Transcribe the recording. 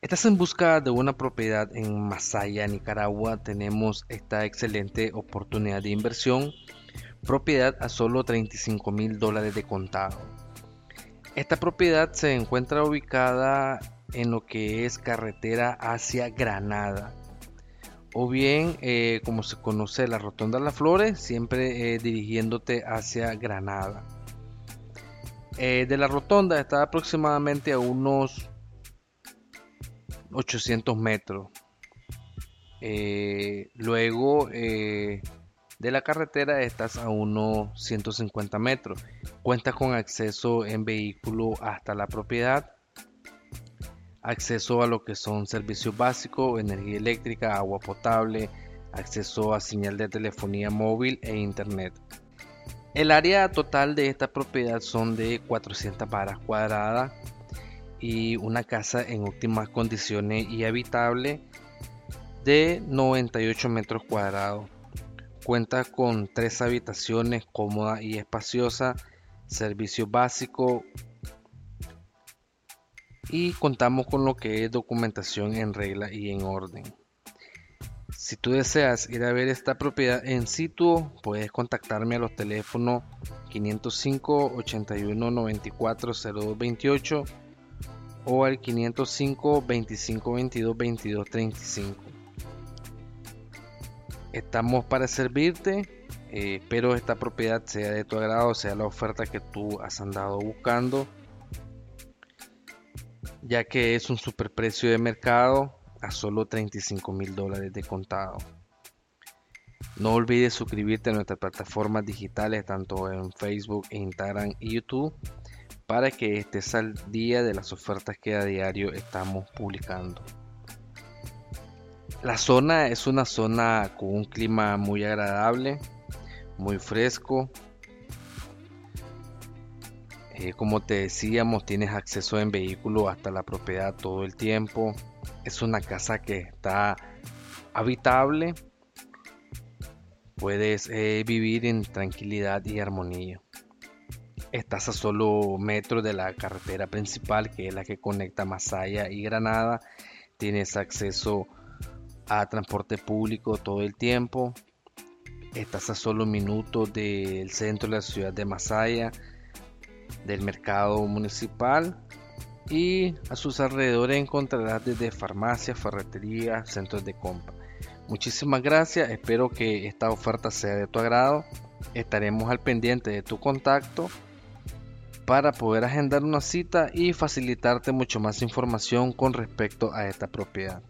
Estás en busca de una propiedad en Masaya, Nicaragua. Tenemos esta excelente oportunidad de inversión. Propiedad a solo 35 mil dólares de contado. Esta propiedad se encuentra ubicada en lo que es carretera hacia Granada. O bien, eh, como se conoce, la Rotonda las Flores, siempre eh, dirigiéndote hacia Granada. Eh, de la rotonda está aproximadamente a unos 800 metros. Eh, luego eh, de la carretera estás a unos 150 metros. Cuenta con acceso en vehículo hasta la propiedad. Acceso a lo que son servicios básicos, energía eléctrica, agua potable, acceso a señal de telefonía móvil e internet. El área total de esta propiedad son de 400 varas cuadradas y una casa en óptimas condiciones y habitable de 98 metros cuadrados. Cuenta con tres habitaciones cómoda y espaciosa, servicio básico y contamos con lo que es documentación en regla y en orden. Si tú deseas ir a ver esta propiedad en situ, puedes contactarme a los teléfonos 505 81 94 0228 o al 505 25 22 22 35. Estamos para servirte. Eh, espero esta propiedad sea de tu agrado, sea la oferta que tú has andado buscando, ya que es un superprecio de mercado a solo 35 mil dólares de contado. No olvides suscribirte a nuestras plataformas digitales, tanto en Facebook, Instagram y YouTube para que estés al día de las ofertas que a diario estamos publicando. La zona es una zona con un clima muy agradable, muy fresco. Eh, como te decíamos, tienes acceso en vehículo hasta la propiedad todo el tiempo. Es una casa que está habitable. Puedes eh, vivir en tranquilidad y armonía. Estás a solo metros de la carretera principal, que es la que conecta Masaya y Granada. Tienes acceso a transporte público todo el tiempo. Estás a solo minutos del centro de la ciudad de Masaya, del mercado municipal y a sus alrededores encontrarás desde farmacias, ferreterías, centros de compra. Muchísimas gracias, espero que esta oferta sea de tu agrado. Estaremos al pendiente de tu contacto para poder agendar una cita y facilitarte mucho más información con respecto a esta propiedad.